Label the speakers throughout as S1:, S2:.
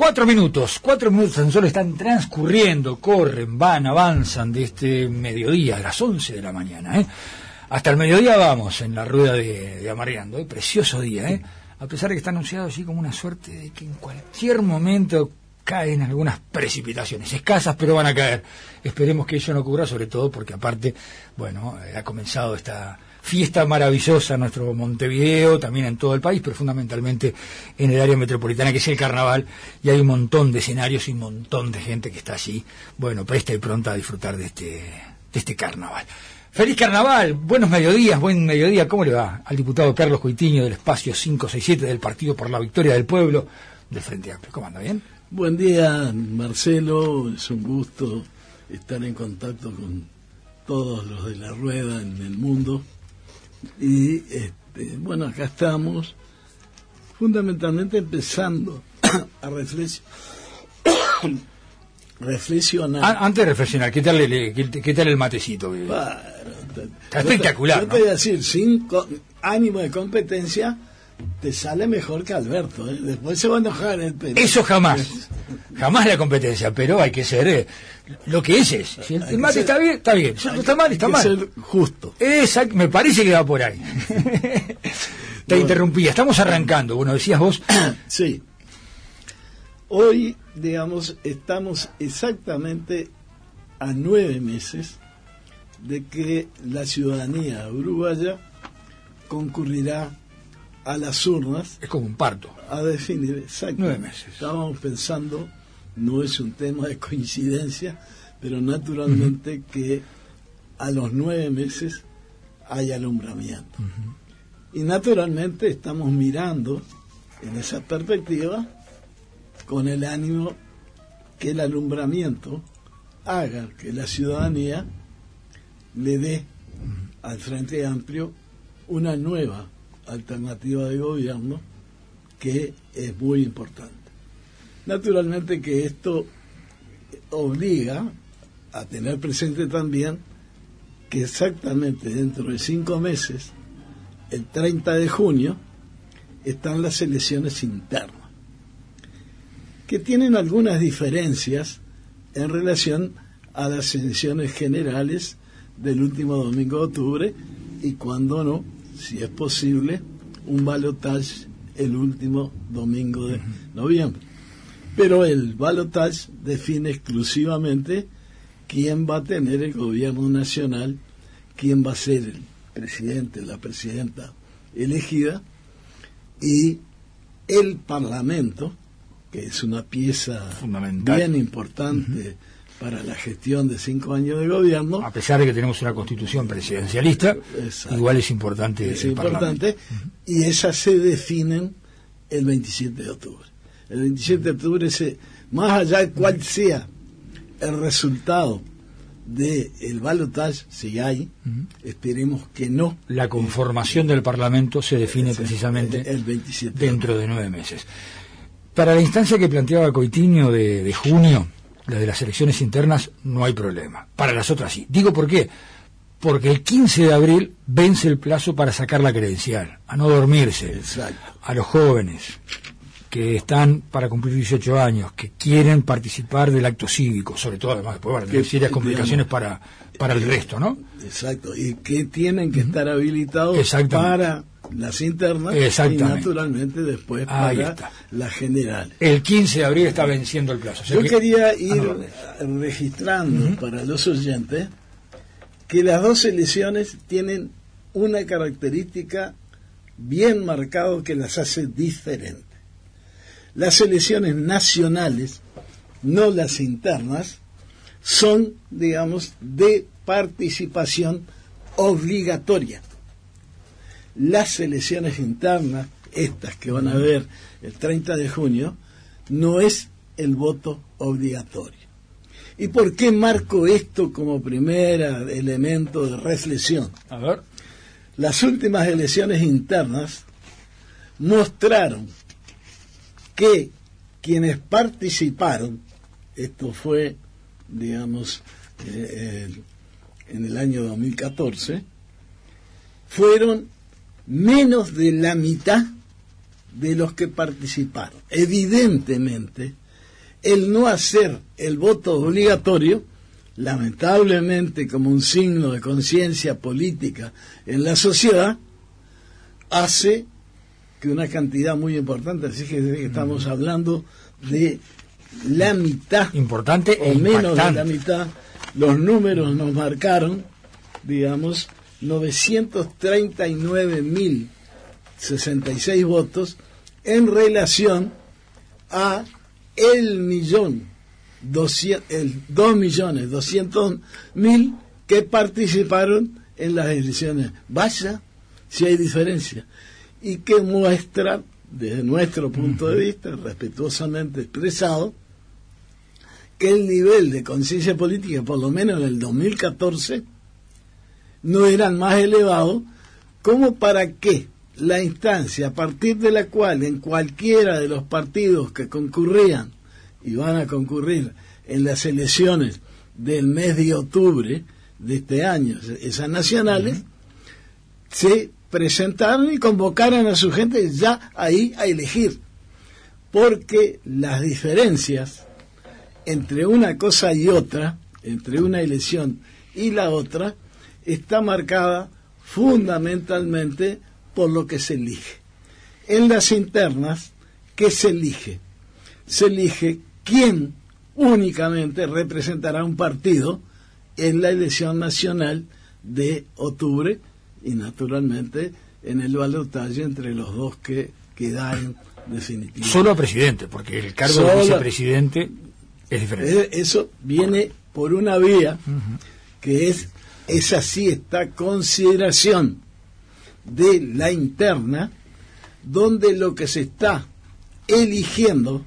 S1: Cuatro minutos, cuatro minutos tan solo están transcurriendo, corren, van, avanzan de este mediodía, a las once de la mañana. ¿eh? Hasta el mediodía vamos en la rueda de, de Amarreando, ¿eh? precioso día, ¿eh? a pesar de que está anunciado así como una suerte de que en cualquier momento caen algunas precipitaciones, escasas pero van a caer. Esperemos que ello no ocurra, sobre todo porque aparte, bueno, eh, ha comenzado esta fiesta maravillosa en nuestro Montevideo, también en todo el país, pero fundamentalmente en el área metropolitana, que es el carnaval, y hay un montón de escenarios y un montón de gente que está allí, bueno, presta y pronta a disfrutar de este, de este carnaval. Feliz carnaval, buenos mediodías, buen mediodía, ¿cómo le va? Al diputado Carlos Coitiño del espacio 567 del Partido por la Victoria del Pueblo del Frente Amplio. ¿Cómo anda? ¿Bien?
S2: Buen día, Marcelo, es un gusto estar en contacto con todos los de la rueda en el mundo. Y este, bueno, acá estamos fundamentalmente empezando a reflexionar. reflexionar.
S1: Ah, antes de reflexionar, ¿qué tal el, qué, tal el matecito?
S2: Bueno,
S1: Está espectacular.
S2: Yo te, yo te voy a decir, sin ánimo de competencia, te sale mejor que Alberto. ¿eh? Después se va a enojar el pelo.
S1: Eso jamás, jamás la competencia, pero hay que ser eh, lo que es es. Si el, mate
S2: ser-
S1: está bien, está bien. Si está mal, está
S2: Hay que
S1: mal.
S2: ser justo.
S1: Exacto, me parece que va por ahí. Te
S2: Bueno.
S1: interrumpía, estamos arrancando, bueno, decías vos,
S2: Sí. Hoy, digamos, estamos exactamente a nueve meses de que la ciudadanía uruguaya concurrirá a las urnas
S1: es como un parto.
S2: a definir exacto.
S1: Nueve meses.
S2: Estábamos pensando, no es un tema de coincidencia, pero naturalmente que a los nueve meses hay alumbramiento. Y naturalmente estamos mirando en esa perspectiva con el ánimo que el alumbramiento haga que la ciudadanía le dé al Frente Amplio una nueva alternativa de gobierno que es muy importante. Naturalmente que esto obliga a tener presente también que exactamente dentro de cinco meses, el 30 de junio, están las elecciones internas, que tienen algunas diferencias en relación a las elecciones generales del último domingo de octubre y cuando no, si es posible, un balotaje el último domingo de noviembre. Pero el balotaje define exclusivamente quién va a tener el gobierno nacional, quién va a ser el presidente, la presidenta elegida y el parlamento, que es una pieza
S1: Fundamental.
S2: bien importante para la gestión de cinco años de gobierno,
S1: A pesar de que tenemos una constitución presidencialista,
S2: Exacto.
S1: igual es importante
S2: es
S1: el Parlamento.
S2: importante, y esas se definen el 27 de octubre. El 27 de octubre, se, más allá de cuál sea el resultado del el balotaje, si hay, esperemos que no,
S1: La conformación del Parlamento se define precisamente
S2: el- el 27 de
S1: dentro de nueve meses. Para la instancia que planteaba Coitiño de, de junio, la de las elecciones internas, no hay problema. Para las otras sí. Digo por qué. Porque el 15 de abril vence el plazo para sacar la credencial, a no dormirse.
S2: Exacto.
S1: A los jóvenes que están para cumplir 18 años, que quieren participar del acto cívico, sobre todo además después van a tener serias
S2: digamos,
S1: complicaciones para, para el resto, ¿no?
S2: Exacto, y que tienen que estar habilitados para las internas y naturalmente después
S1: Ahí
S2: para
S1: está.
S2: las generales.
S1: El 15 de abril está venciendo el plazo. o sea
S2: Yo
S1: que-
S2: quería ir
S1: Ah, no,
S2: registrando para los oyentes que las dos elecciones tienen una característica bien marcada que las hace diferentes. Las elecciones nacionales, no las internas, son, digamos, de participación obligatoria. Las elecciones internas, estas que van a ver el 30 de junio, no es el voto obligatorio. ¿Y por qué marco esto como primer elemento de reflexión?
S1: A ver.
S2: Las últimas elecciones internas mostraron que quienes participaron, esto fue, digamos, eh, el- en el año 2014, fueron menos de la mitad de los que participaron. Evidentemente el no hacer el voto obligatorio, lamentablemente como un signo de conciencia política en la sociedad, hace que una cantidad muy importante, así que estamos hablando de la mitad,
S1: importante
S2: o
S1: e
S2: menos de la mitad, los números nos marcaron, digamos, 939.066 votos en relación a el millón, el 2 millones 200 mil que participaron en las elecciones. Vaya si hay diferencia. Y que muestra, desde nuestro punto de vista, respetuosamente expresado, que el nivel de conciencia política, por lo menos en el 2014, no era más elevado como para que la instancia a partir de la cual en cualquiera de los partidos que concurrían y van a concurrir en las elecciones del mes de octubre de este año, esas nacionales, se presentaron y convocaran a su gente ya ahí a elegir. Porque las diferencias entre una cosa y otra, entre una elección y la otra, está marcada fundamentalmente por lo que se elige. En las internas, ¿qué se elige? Se elige quién únicamente representará un partido en la elección nacional de octubre y naturalmente en el balotaje entre los dos que quedaron definitivamente.
S1: Solo a presidente, porque el cargo de vicepresidente es diferente.
S2: Eh, eso viene por una vía que es esa sí está consideración de la interna, donde lo que se está eligiendo,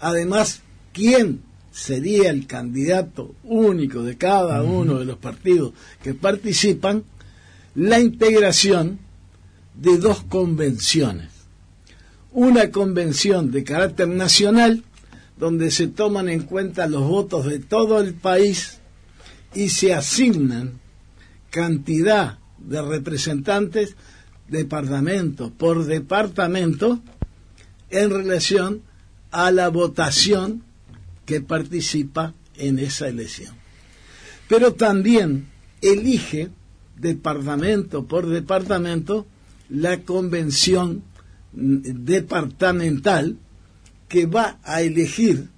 S2: además, quién sería el candidato único de cada uno de los partidos que participan, la integración de dos convenciones. Una convención de carácter nacional, donde se toman en cuenta los votos de todo el país y se asignan cantidad de representantes departamento por departamento en relación a la votación que participa en esa elección. Pero también elige departamento por departamento la convención departamental que va a elegir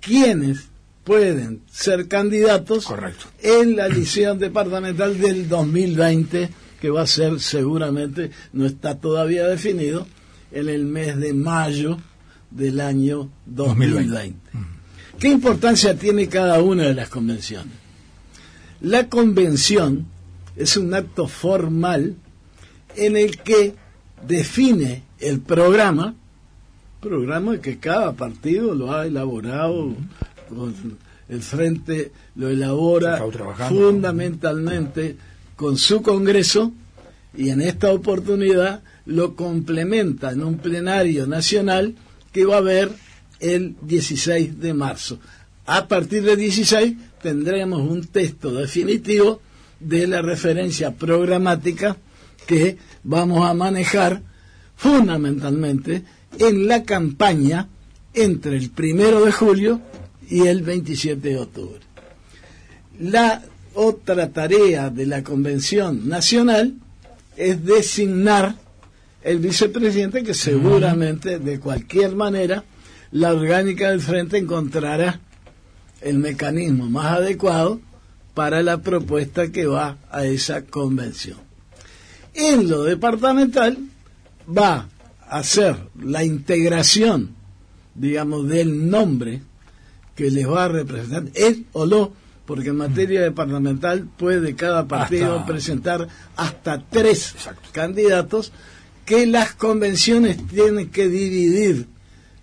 S2: quiénes pueden ser candidatos en la elección departamental del 2020 que va a ser seguramente, no está todavía definido, en el mes de mayo del año 2020. ¿Qué importancia tiene cada una de las convenciones? La convención es un acto formal en el que define el programa, programa que cada partido lo ha elaborado el frente lo elabora fundamentalmente con su Congreso y en esta oportunidad lo complementa en un plenario nacional que va a haber el 16 de marzo. A partir del 16 tendremos un texto definitivo de la referencia programática que vamos a manejar fundamentalmente en la campaña entre el primero de julio y el 27 de octubre. La otra tarea de la Convención Nacional es designar el vicepresidente que seguramente, de cualquier manera, la orgánica del frente encontrará el mecanismo más adecuado para la propuesta que va a esa convención. En lo departamental va a ser la integración, digamos, del nombre que les va a representar, él o no, porque en materia departamental puede cada partido presentar hasta tres candidatos que las convenciones tienen que dividir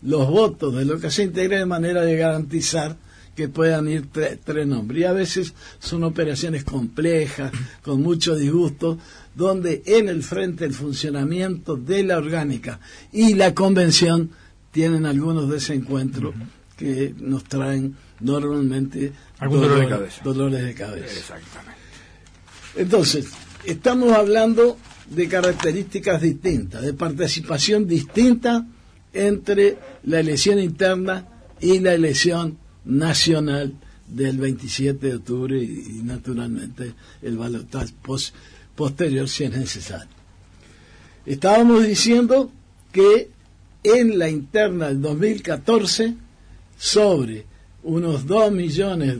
S2: los votos de lo que se integra de manera de garantizar que puedan ir tres nombres. Y a veces son operaciones complejas, con mucho disgusto, donde en el frente el funcionamiento de la orgánica y la convención tienen algunos desencuentros que nos traen normalmente
S1: Algún dolor de cabeza.
S2: Dolores de cabeza. Exactamente. Entonces, estamos hablando de características distintas, de participación distinta entre la elección interna y la elección nacional del 27 de octubre y, naturalmente el balotaje posterior si es necesario. Estábamos diciendo que en la interna del 2014 sobre unos 2 millones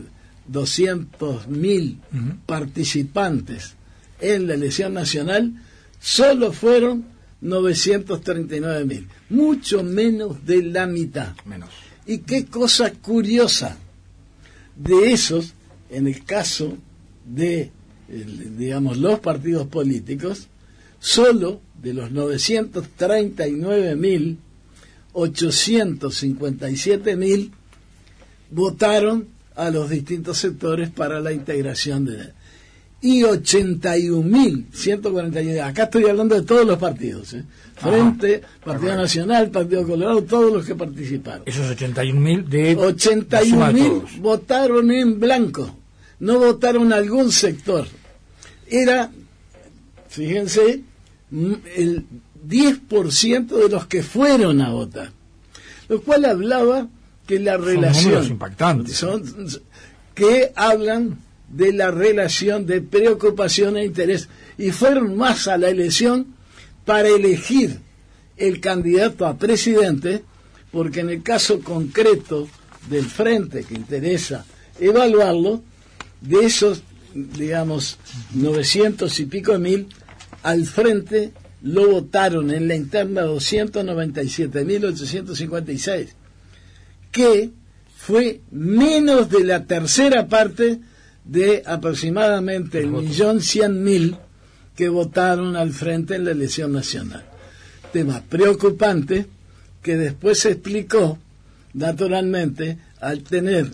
S2: mil participantes en la elección nacional, solo fueron 939 mil, mucho menos de la mitad.
S1: Menos.
S2: Y qué cosa curiosa, de esos, en el caso de, digamos, los partidos políticos, solo de los 939 mil, 857 mil votaron a los distintos sectores para la integración de y 81.141 acá estoy hablando de todos los partidos ¿eh? Frente, Partido Nacional, Partido Colorado todos los que participaron.
S1: Esos 81.000 de
S2: 81.000 votaron en blanco no votaron algún sector. Era fíjense el 10% de los que fueron a votar. Lo cual hablaba que la relación
S1: impactantes
S2: son, que hablan de la relación de preocupación e interés y fueron más a la elección para elegir el candidato a presidente porque en el caso concreto del frente que interesa evaluarlo de esos digamos 900 y pico mil al frente lo votaron en la interna 297.856 que fue menos de la tercera parte de aproximadamente el millón cien mil que votaron al frente en la elección nacional. Tema preocupante que después se explicó naturalmente al tener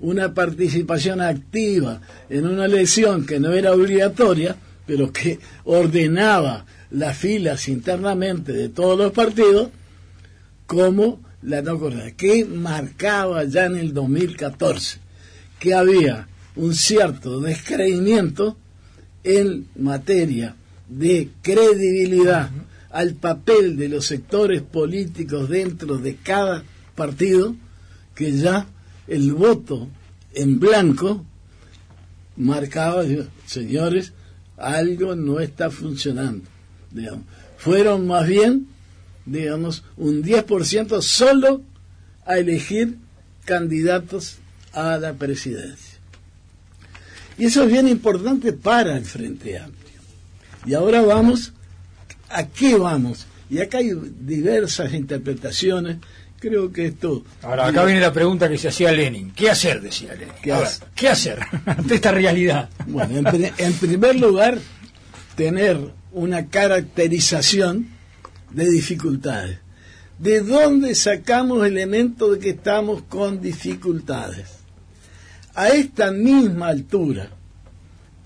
S2: una participación activa en una elección que no era obligatoria, pero que ordenaba las filas internamente de todos los partidos, como la no que marcaba ya en el 2014 que había un cierto descreimiento en materia de credibilidad al papel de los sectores políticos dentro de cada partido, que ya el voto en blanco marcaba, señores, algo no está funcionando. Fueron más bien digamos, un 10% solo a elegir candidatos a la presidencia. Y eso es bien importante para el Frente Amplio. Y ahora vamos, ¿a qué vamos? Y acá hay diversas interpretaciones. Creo que esto...
S1: Ahora, acá viene la pregunta que se hacía Lenin. ¿Qué hacer? Decía Lenin. ¿Qué, hacer ante esta realidad?
S2: Bueno, en primer lugar, tener una caracterización de dificultades. ¿De dónde sacamos elementos de que estamos con dificultades? A esta misma altura,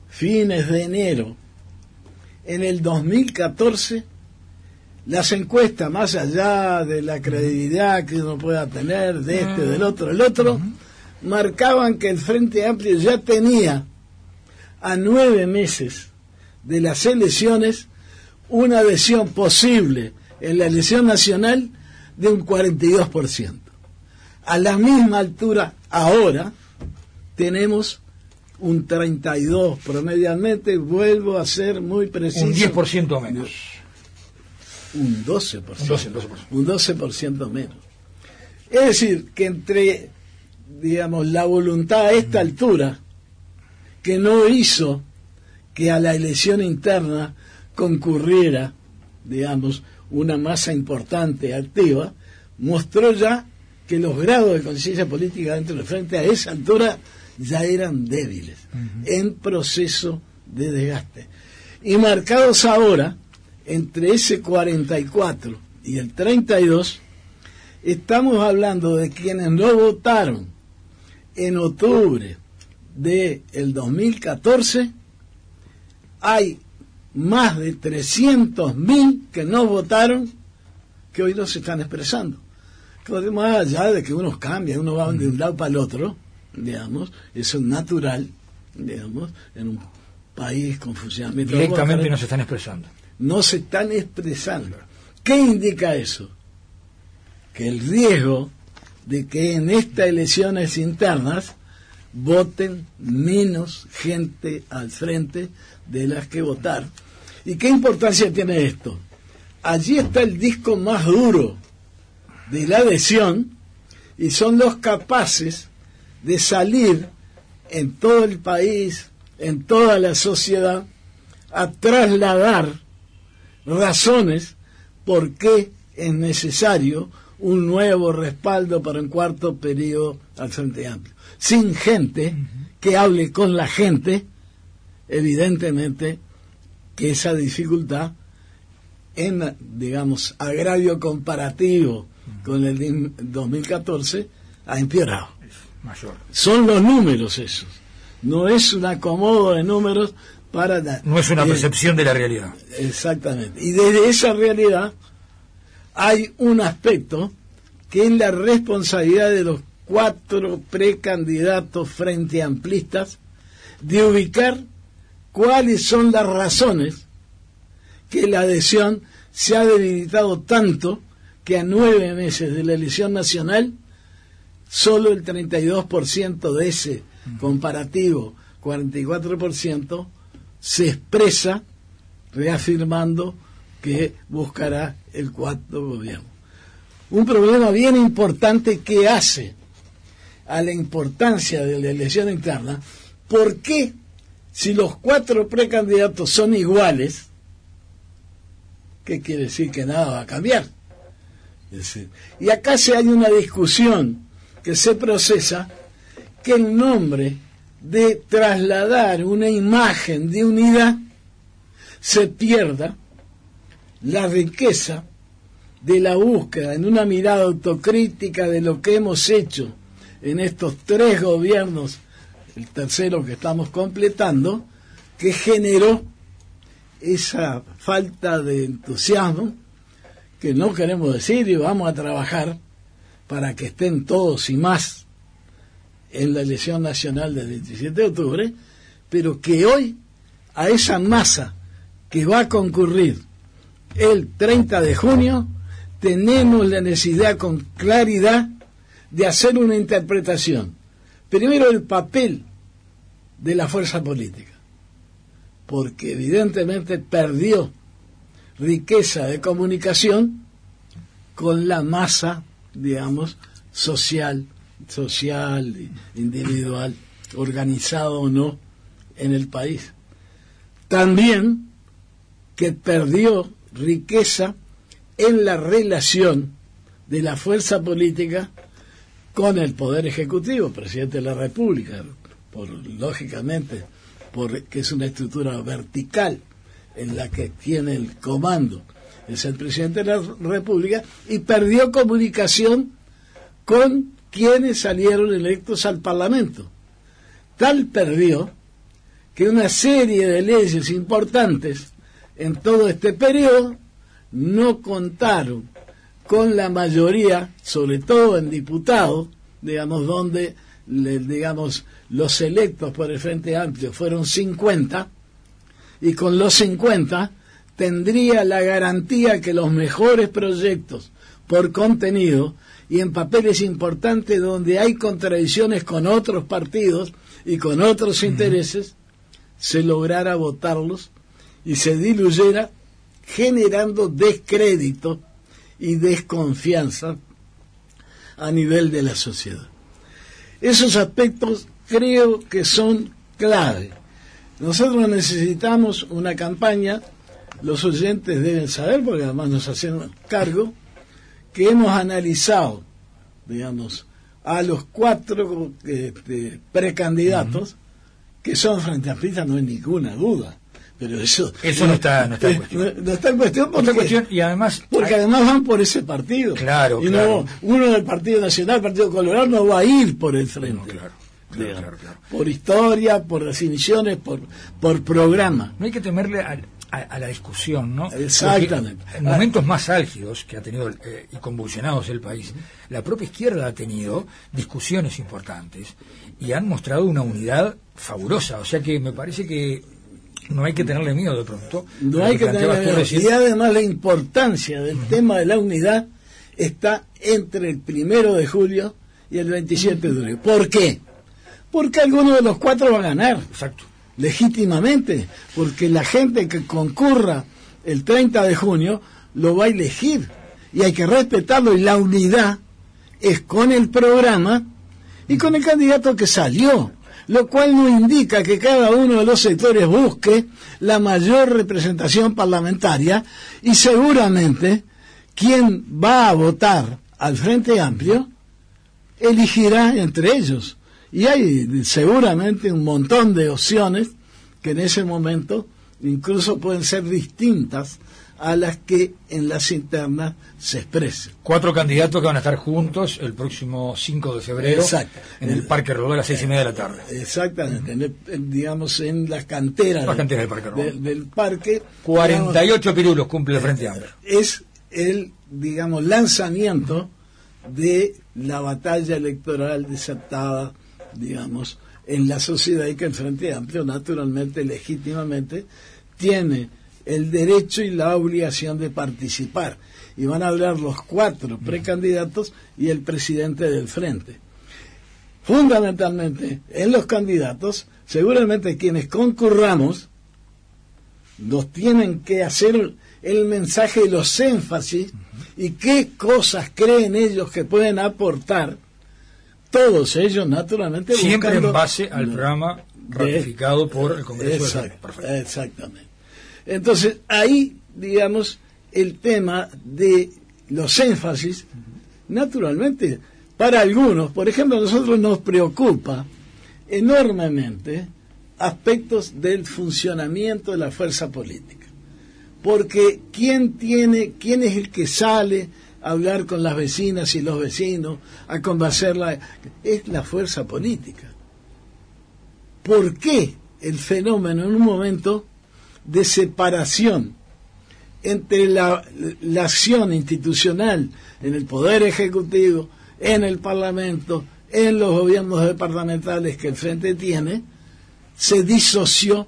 S2: fines de enero, en el 2014, las encuestas, más allá de la credibilidad que uno pueda tener de este, del otro, del otro, marcaban que el Frente Amplio ya tenía a nueve meses de las elecciones una adhesión posible en la elección nacional de un 42%. A la misma altura, ahora, tenemos un 32 promedialmente, vuelvo a ser muy preciso.
S1: Un 10% menos.
S2: Un 12%. Un 12%, menos. Es decir, que entre, digamos, la voluntad a esta altura, que no hizo que a la elección interna concurriera, digamos, una masa importante activa, mostró ya que los grados de conciencia política dentro del frente a esa altura ya eran débiles, en proceso de desgaste. Y marcados ahora, entre ese 44 y el 32, estamos hablando de quienes no votaron en octubre del el 2014, hay más de 300.000 que no votaron que hoy no se están expresando. Más allá de que unos cambian, uno va de un lado para el otro, digamos, eso es natural, digamos, en un país con funcionamiento.
S1: Directamente no se están expresando.
S2: No se están expresando. ¿Qué indica eso? Que el riesgo de que en estas elecciones internas voten menos gente al frente de las que votar. ¿Y qué importancia tiene esto? Allí está el disco más duro de la adhesión y son los capaces de salir en todo el país, en toda la sociedad, a trasladar razones por qué es necesario un nuevo respaldo para un cuarto periodo al Frente Amplio. Sin gente que hable con la gente, evidentemente que esa dificultad en, digamos, agravio comparativo con el 2014 ha empeorado.
S1: Mayor.
S2: Son los números esos. No es un acomodo de números para...
S1: No es una percepción de la realidad.
S2: Exactamente. Y desde esa realidad hay un aspecto que es la responsabilidad de los cuatro precandidatos frente amplistas de ubicar cuáles son las razones que la adhesión se ha debilitado tanto que a nueve meses de la elección nacional solo el 32% de ese comparativo 44% se expresa reafirmando que buscará el cuarto gobierno. Un problema bien importante que hace a la importancia de la elección interna, ¿por qué si los cuatro precandidatos son iguales, qué quiere decir que nada va a cambiar? y acá se hay una discusión que se procesa que el nombre de trasladar una imagen de unidad se pierda la riqueza de la búsqueda en una mirada autocrítica de lo que hemos hecho en estos tres gobiernos, el tercero que estamos completando, que generó esa falta de entusiasmo que no queremos decir y vamos a trabajar para que estén todos y más en la elección nacional del 27 de octubre, pero que hoy a esa masa que va a concurrir el 30 de junio, tenemos la necesidad con claridad de hacer una interpretación. Primero el papel de la fuerza política, porque evidentemente perdió riqueza de comunicación con la masa, digamos, social, social, individual, organizado o no, en el país. También que perdió riqueza en la relación de la fuerza política con el Poder Ejecutivo, presidente de la República, por, lógicamente, porque es una estructura vertical en la que tiene el comando, es el presidente de la República, y perdió comunicación con quienes salieron electos al Parlamento. Tal perdió que una serie de leyes importantes en todo este periodo no contaron con la mayoría, sobre todo en diputados, digamos, donde digamos, los electos por el Frente Amplio fueron 50, y con los 50 tendría la garantía que los mejores proyectos por contenido y en papeles importantes donde hay contradicciones con otros partidos y con otros intereses, se lograra votarlos y se diluyera generando descrédito y desconfianza a nivel de la sociedad. Esos aspectos creo que son clave. Nosotros necesitamos una campaña, los oyentes deben saber, porque además nos hacen cargo, que hemos analizado, digamos, a los cuatro este, precandidatos, que son frente a no hay ninguna duda pero eso
S1: eso no está no está en cuestión.
S2: no, está en cuestión porque,
S1: y además
S2: porque además van por ese partido.
S1: Claro
S2: y
S1: claro.
S2: uno del Partido Nacional Partido Colorado no va a ir por el frente.
S1: Claro, claro, claro,
S2: por historia por definiciones por por programa.
S1: No hay que temerle a, a, la discusión no
S2: exactamente.
S1: en momentos más álgidos que ha tenido eh, y convulsionados el país la propia izquierda ha tenido discusiones importantes y han mostrado una unidad fabulosa. O sea que me parece que no hay que tenerle miedo de pronto.
S2: No hay que tenerle miedo. Y además la importancia del tema de la unidad está entre el primero de julio y el 27 de julio. ¿Por qué? Porque alguno de los cuatro va a ganar.
S1: Exacto.
S2: Legítimamente. Porque la gente que concurra el 30 de junio lo va a elegir. Y hay que respetarlo. Y la unidad es con el programa y con el candidato que salió. Lo cual no indica que cada uno de los sectores busque la mayor representación parlamentaria y seguramente quien va a votar al Frente Amplio elegirá entre ellos. Y hay seguramente un montón de opciones que en ese momento incluso pueden ser distintas a las que en las internas se expresen.
S1: Cuatro candidatos que van a estar juntos el próximo 5 de febrero en el Parque Rodó a las seis y media de la tarde.
S2: Exactamente, digamos en las canteras,
S1: del Parque
S2: Del, parque
S1: 48 pirulos cumple el Frente Amplio.
S2: Es el, digamos, lanzamiento de la batalla electoral desatada, digamos, en la sociedad y que el Frente Amplio, naturalmente, legítimamente, tiene el derecho y la obligación de participar. Y van a hablar los cuatro precandidatos y el presidente del Frente. Fundamentalmente, en los candidatos, seguramente quienes concurramos, nos tienen que hacer el mensaje y los énfasis y qué cosas creen ellos que pueden aportar, todos ellos naturalmente
S1: siempre en base al programa ratificado por el Congreso.
S2: exactamente. Entonces ahí, digamos, el tema de los énfasis, naturalmente, para algunos, por ejemplo, a nosotros nos preocupa enormemente aspectos del funcionamiento de la fuerza política porque ¿quién tiene, quién es el que sale a hablar con las vecinas y los vecinos, a convencerla? Es la fuerza política. ¿Por qué el fenómeno en un momento de separación entre la, la acción institucional en el Poder Ejecutivo, en el Parlamento, en los gobiernos departamentales que el Frente tiene, se disoció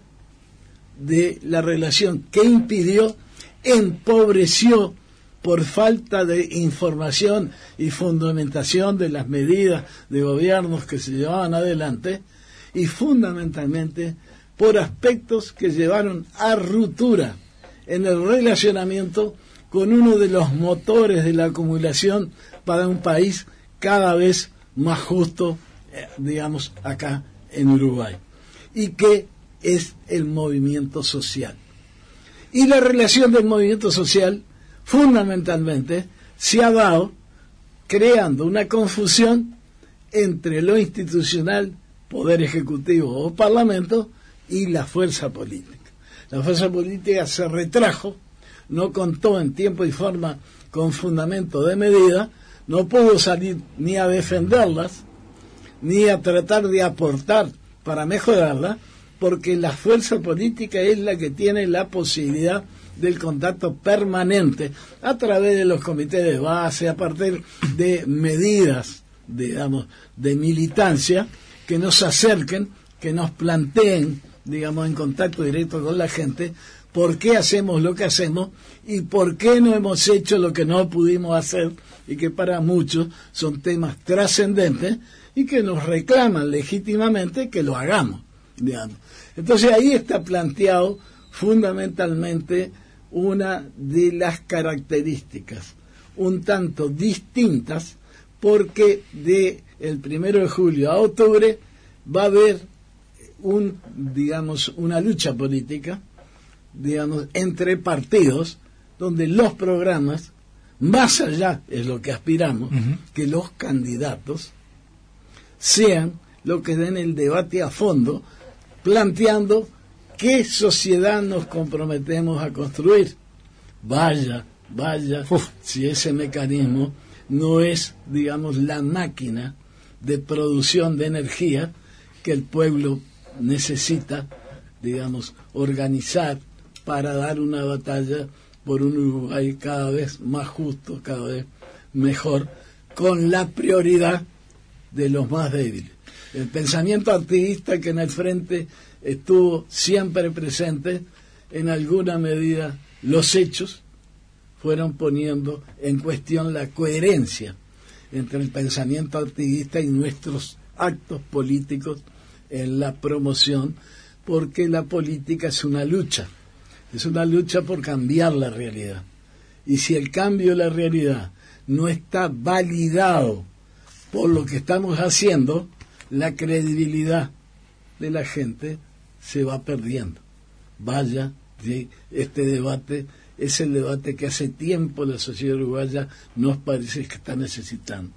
S2: de la relación que impidió, empobreció por falta de información y fundamentación de las medidas de gobiernos que se llevaban adelante y fundamentalmente por aspectos que llevaron a ruptura en el relacionamiento con uno de los motores de la acumulación para un país cada vez más justo, eh, digamos, acá en Uruguay. Y que es el movimiento social. Y la relación del movimiento social, fundamentalmente, se ha dado creando una confusión entre lo institucional, poder ejecutivo o parlamento, y la fuerza política. La fuerza política se retrajo, no contó en tiempo y forma con fundamento de medida, no pudo salir ni a defenderlas, ni a tratar de aportar para mejorarla, porque la fuerza política es la que tiene la posibilidad del contacto permanente a través de los comités de base, a partir de medidas, digamos, de militancia que nos acerquen, que nos planteen, digamos, en contacto directo con la gente, por qué hacemos lo que hacemos y por qué no hemos hecho lo que no pudimos hacer y que para muchos son temas trascendentes y que nos reclaman legítimamente que lo hagamos, digamos. Entonces ahí está planteado fundamentalmente una de las características un tanto distintas porque de el primero de julio a octubre va a haber un digamos una lucha política digamos entre partidos donde los programas más allá es lo que aspiramos que los candidatos sean lo que den el debate a fondo planteando qué sociedad nos comprometemos a construir. Vaya, vaya, si ese mecanismo no es, digamos, la máquina de producción de energía que el pueblo necesita, digamos, organizar para dar una batalla por un Uruguay cada vez más justo, cada vez mejor, con la prioridad de los más débiles. El pensamiento activista que en el frente estuvo siempre presente, en alguna medida los hechos, fueron poniendo en cuestión la coherencia entre el pensamiento activista y nuestros actos políticos en la promoción, porque la política es una lucha, es una lucha por cambiar la realidad. Y si el cambio de la realidad no está validado por lo que estamos haciendo, la credibilidad de la gente se va perdiendo. Vaya, este debate es el debate que hace tiempo la sociedad uruguaya nos parece que está necesitando.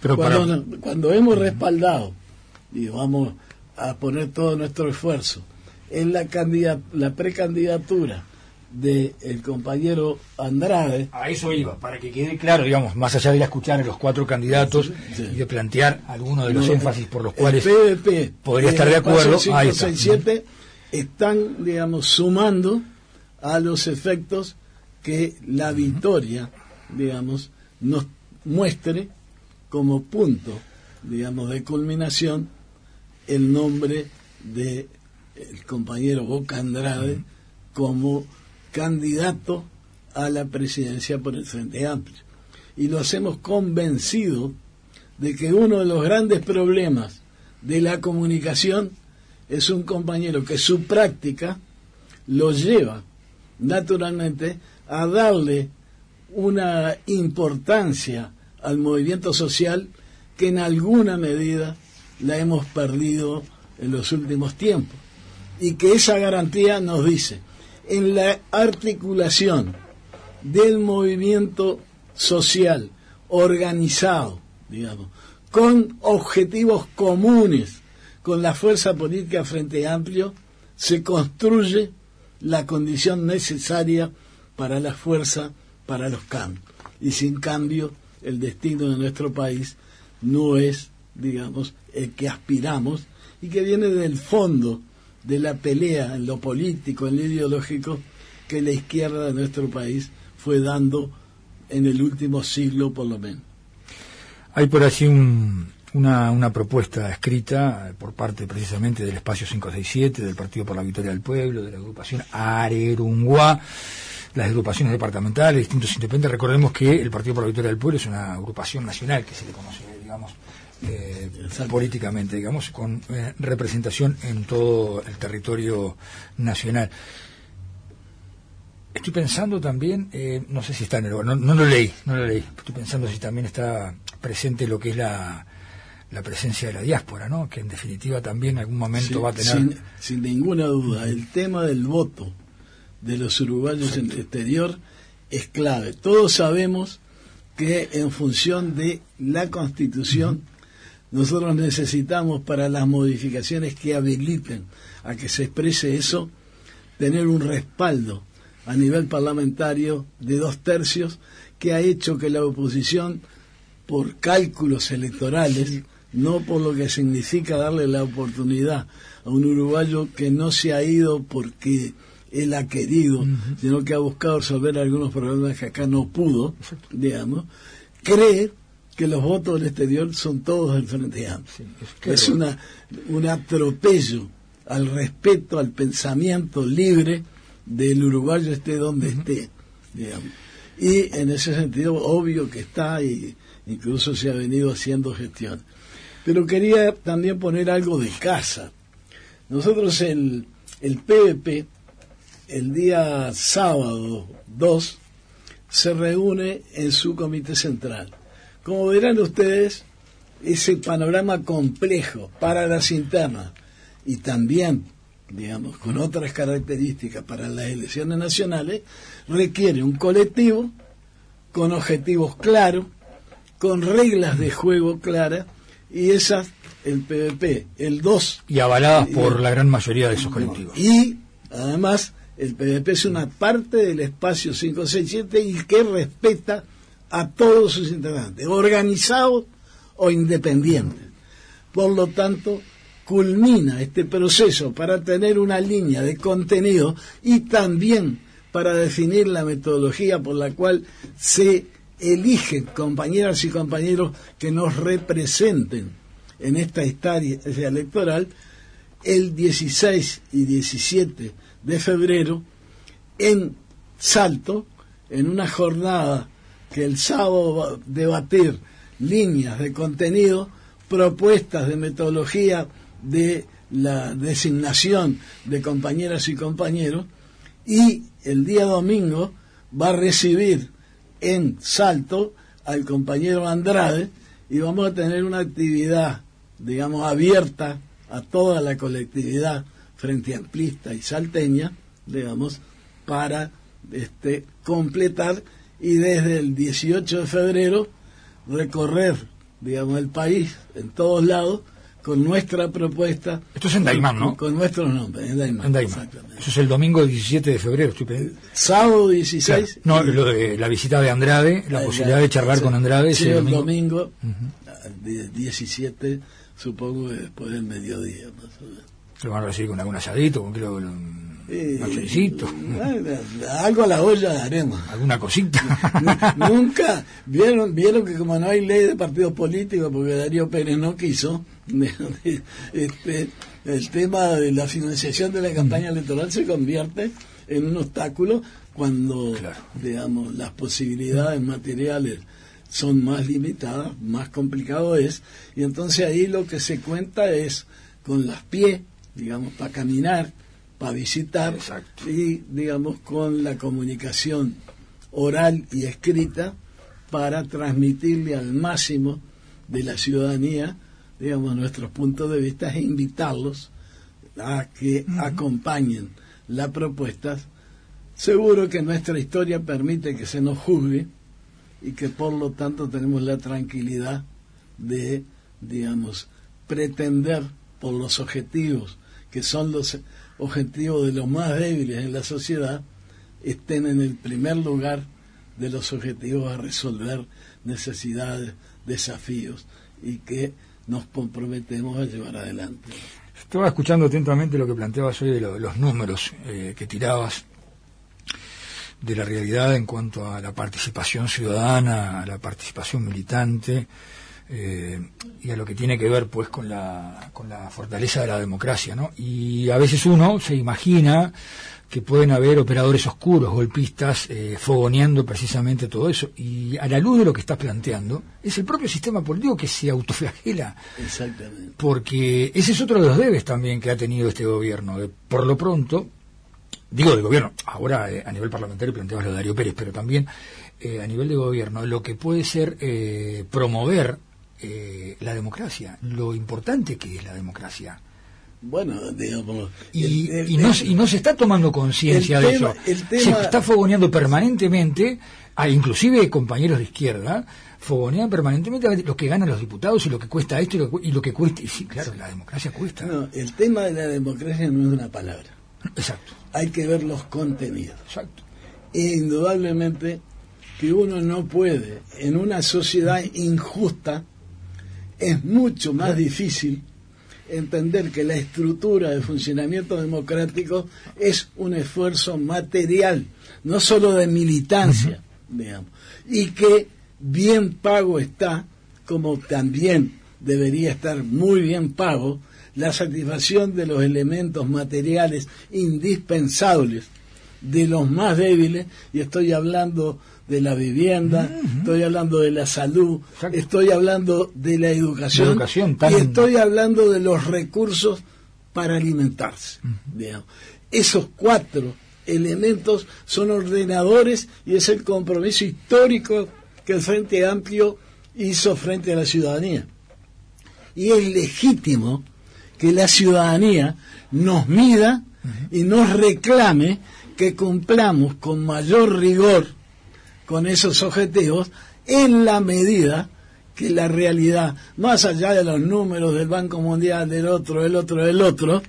S2: Pero cuando, cuando hemos respaldado y vamos a poner todo nuestro esfuerzo en la, la precandidatura del el compañero Andrade.
S1: A eso iba, para que quede claro, digamos, más allá de ir a escuchar a los cuatro candidatos y de plantear algunos de los énfasis por los cuales podría estar de acuerdo.
S2: 5, 6, 7 están, digamos, sumando a los efectos que la victoria, digamos, nos muestre como punto, digamos, de culminación el nombre de el compañero Boca Andrade como candidato a la presidencia por el Frente Amplio. Y lo hacemos convencido de que uno de los grandes problemas de la comunicación es un compañero que su práctica lo lleva naturalmente a darle una importancia al movimiento social que en alguna medida la hemos perdido en los últimos tiempos. Y que esa garantía nos dice, en la articulación del movimiento social organizado, digamos, con objetivos comunes con la fuerza política Frente Amplio, se construye la condición necesaria para la fuerza, para los cambios. Y sin cambio, el destino de nuestro país no es, digamos, el que aspiramos y que viene del fondo de la pelea en lo político, en lo ideológico, que la izquierda de nuestro país fue dando en el último siglo por lo menos.
S1: Hay por allí una, una, propuesta escrita por parte precisamente del Espacio 567, del Partido por la Victoria del Pueblo, de la agrupación Arerunguá, las agrupaciones departamentales, distintos independientes. Recordemos que el Partido por la Victoria del Pueblo es una agrupación nacional que se le conoce, digamos, eh, políticamente, digamos, con eh, representación en todo el territorio nacional. Estoy pensando también, eh, no sé si está en el no, no lo leí, no lo leí. Estoy pensando si también está presente lo que es la, la presencia de la diáspora, ¿no? Que en definitiva también en algún momento va a tener.
S2: Sin, sin, ninguna duda, el tema del voto de los uruguayos en el exterior es clave. Todos sabemos que en función de la Constitución nosotros necesitamos para las modificaciones que habiliten a que se exprese eso, tener un respaldo a nivel parlamentario de dos tercios que ha hecho que la oposición, por cálculos electorales, no por lo que significa darle la oportunidad a un uruguayo que no se ha ido porque él ha querido, sino que ha buscado resolver algunos problemas que acá no pudo, digamos, cree que los votos del exterior son todos del Frente Amplio. es una, un atropello al respeto, al pensamiento libre del uruguayo esté donde esté. Y en ese sentido, obvio que está y incluso se ha venido haciendo gestión. Pero quería también poner algo de casa. Nosotros el, el PVP, el día sábado 2, se reúne en su comité central como verán ustedes, ese panorama complejo para las internas y también, digamos, con otras características para las elecciones nacionales, requiere un colectivo con objetivos claros, con reglas de juego claras, y esas, el PVP, el 2.
S1: Y avaladas por la gran mayoría de esos colectivos.
S2: Y, además, el PVP es una parte del espacio 567 y que respeta a todos sus integrantes, organizados o independientes. Por lo tanto, culmina este proceso para tener una línea de contenido y también para definir la metodología por la cual se eligen compañeras y compañeros que nos representen en esta historia electoral el 16 y 17 de febrero en Salto, en una jornada que el sábado va a debatir líneas de contenido, propuestas de metodología de la designación de compañeras y compañeros, y el día domingo va a recibir en Salto al compañero Andrade y vamos a tener una actividad, digamos, abierta a toda la colectividad frente amplista y salteña, digamos, para este, completar y desde el 18 de febrero recorrer, digamos, el país en todos lados con nuestra propuesta.
S1: Esto es en Daimán, ¿no?
S2: Con, nuestros nombres, en Daimán.
S1: En Daimán. Eso es el domingo 17 de febrero, estoy
S2: Sábado 16.
S1: No, lo de la visita de Andrade, la, posibilidad de charlar con Andrade.
S2: Sí, el domingo, 17, supongo después del mediodía, más o menos.
S1: Se van a recibir con algún asadito, con creo
S2: eh, algo a la olla haremos.
S1: ¿Alguna cosita?
S2: Nunca vieron vieron que como no hay ley de partidos políticos, porque Darío Pérez no quiso, este, el tema de la financiación de la campaña electoral se convierte en un obstáculo cuando, digamos, las posibilidades materiales son más limitadas, más complicado es, y entonces ahí lo que se cuenta es con las pies, digamos, para caminar, para visitar y, digamos, con la comunicación oral y escrita para transmitirle al máximo de la ciudadanía, digamos, nuestros puntos de vista e invitarlos a que acompañen la propuesta. Seguro que nuestra historia permite que se nos juzgue y que por lo tanto tenemos la tranquilidad de, digamos, pretender por los objetivos que son los objetivos de los más débiles en la sociedad, estén en el primer lugar de los objetivos a resolver necesidades, desafíos y que nos comprometemos a llevar adelante.
S1: Estaba escuchando atentamente lo que planteabas hoy de, los números eh, que tirabas de la realidad en cuanto a la participación ciudadana, a la participación militante, eh, y a lo que tiene que ver pues con la, con la fortaleza de la democracia, ¿no? Y a veces uno se imagina que pueden haber operadores oscuros, golpistas, eh, fogoneando precisamente todo eso. Y a la luz de lo que estás planteando, es el propio sistema político que se autoflagela.
S2: Exactamente.
S1: Porque ese es otro de los debes también que ha tenido este gobierno. por lo pronto, digo del gobierno, ahora eh, a nivel parlamentario planteabas lo de Darío Pérez, pero también a nivel de gobierno, lo que puede ser promover eh, la democracia, lo importante que es la democracia.
S2: Bueno, digamos.
S1: Y, no, se está tomando conciencia de eso. Se está fogoneando permanentemente, a inclusive compañeros de izquierda, fogonean permanentemente a lo que ganan los diputados y lo que cuesta esto y lo, que cuesta. Y sí, claro, la democracia cuesta.
S2: No, el tema de la democracia no es una palabra.
S1: Exacto.
S2: Hay que ver los contenidos.
S1: Exacto.
S2: E indudablemente que uno no puede, en una sociedad injusta, es mucho más difícil entender que la estructura de funcionamiento democrático es un esfuerzo material, no solo de militancia, digamos, y que bien pago está, como también debería estar muy bien pago, la satisfacción de los elementos materiales indispensables de los más débiles, y estoy hablando de la vivienda, estoy hablando de la salud, estoy hablando de la educación, y estoy hablando de los recursos para alimentarse. Esos cuatro elementos son ordenadores y es el compromiso histórico que el Frente Amplio hizo frente a la ciudadanía. Y es legítimo que la ciudadanía nos mida y nos reclame que cumplamos con mayor rigor con esos objetivos en la medida que la realidad, más allá de los números del Banco Mundial, del otro, del otro, del otro,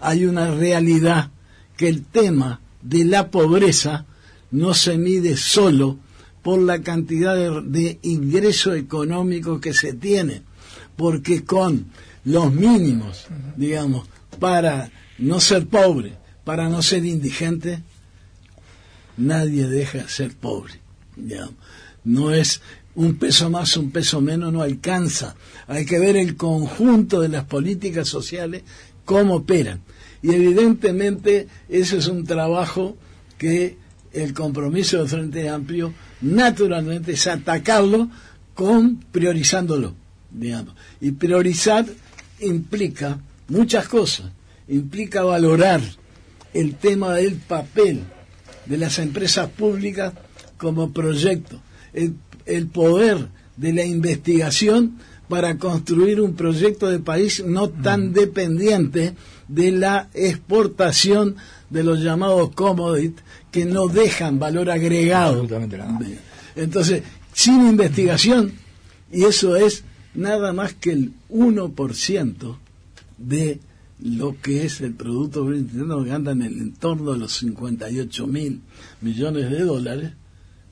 S2: hay una realidad que el tema de la pobreza no se mide solo por la cantidad de, de ingreso económico que se tiene, porque con los mínimos, digamos, para no ser pobre, para no ser indigente, nadie deja de ser pobre. No es un peso más, un peso menos, no alcanza. Hay que ver el conjunto de las políticas sociales, cómo operan. Y evidentemente ese es un trabajo que el compromiso del Frente Amplio, naturalmente, es atacarlo con priorizándolo, digamos. Y priorizar implica muchas cosas. Implica valorar el tema del papel de las empresas públicas como proyecto, el, el poder de la investigación para construir un proyecto de país no tan dependiente de la exportación de los llamados commodities que no dejan valor agregado. Entonces, sin investigación, y eso es nada más que el 1% de lo que es el Producto Interno que anda en el entorno de los 58 mil millones de dólares,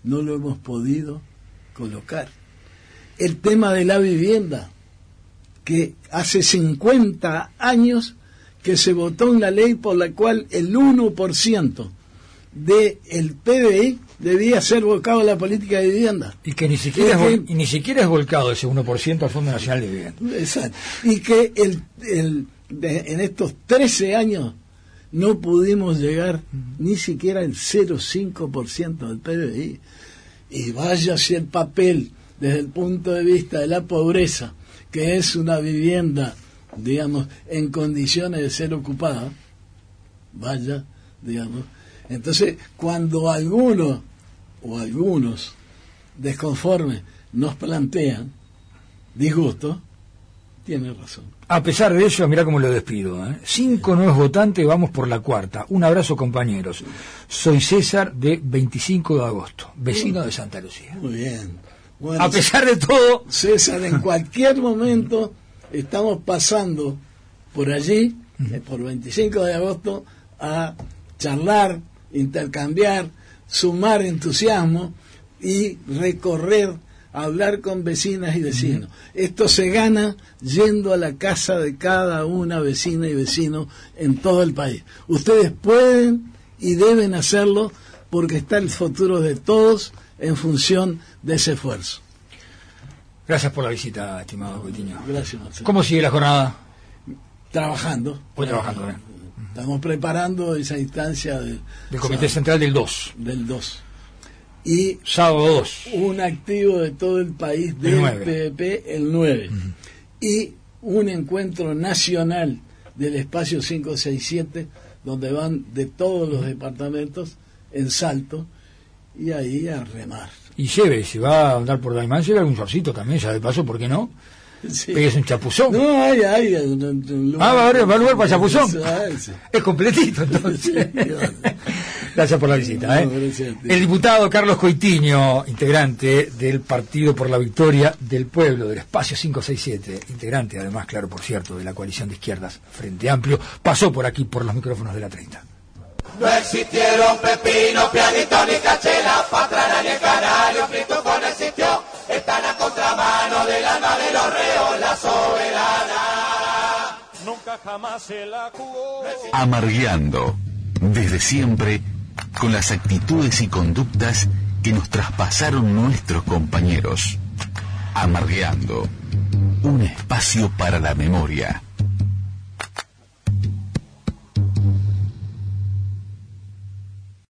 S2: no lo hemos podido colocar. El tema de la vivienda, que hace 50 años que se votó una ley por la cual el 1% del el PBI debía ser volcado a la política de vivienda.
S1: Y que ni siquiera, es, y ni siquiera es volcado ese 1% al Fondo Nacional de Vivienda.
S2: Exacto. Y que el, el, en estos 13 años no pudimos llegar ni siquiera al 0,5% del PBI. Y vaya si el papel, desde el punto de vista de la pobreza, que es una vivienda, digamos, en condiciones de ser ocupada, vaya, digamos. Entonces, cuando algunos o algunos desconformes nos plantean disgusto, tiene razón.
S1: A pesar de eso, mira cómo lo despido. ¿eh? Cinco nuevos votantes, vamos por la cuarta. Un abrazo, compañeros. Soy César de 25 de agosto, vecino de Santa Lucía.
S2: Muy bien.
S1: a pesar de todo.
S2: César, en cualquier momento estamos pasando por allí, eh, por 25 de agosto, a charlar, intercambiar, sumar entusiasmo y recorrer hablar con vecinas y vecinos. Esto se gana yendo a la casa de cada una vecina y vecino en todo el país. Ustedes pueden y deben hacerlo porque está el futuro de todos en función de ese esfuerzo.
S1: Gracias por la visita, estimado Coitiño.
S2: Gracias, Marcelo.
S1: ¿Cómo sigue la jornada?
S2: Trabajando.
S1: Voy trabajando,
S2: Estamos preparando esa instancia del
S1: Comité Central del 2.
S2: Del 2 y
S1: sábado
S2: un activo de todo el país del PVP el 9 y un encuentro nacional del espacio 567 donde van de todos los departamentos en salto y ahí a remar.
S1: Y lleve, si va a andar por Daimán, lleve algún shortcito también, ya de paso, ¿por qué no? Sí. es un chapuzón.
S2: No, hay, hay.
S1: ah, va a haber lugar para chapuzón. Es completito, entonces. Gracias por la visita. ¿eh? El diputado Carlos Coitiño, integrante del Partido por la Victoria del Pueblo, del Espacio 567, integrante además, claro, por cierto, de la coalición de izquierdas Frente Amplio, pasó por aquí por los micrófonos de la 30.
S3: No existieron pepino, pianito ni cachela, patrana ni el canario, frito con existió, están a contramano del alma de los reos, la soberana. Nunca jamás se la jugó.
S4: Amargueando, desde siempre con las actitudes y conductas que nos traspasaron nuestros compañeros. Amargueando, un espacio para la memoria.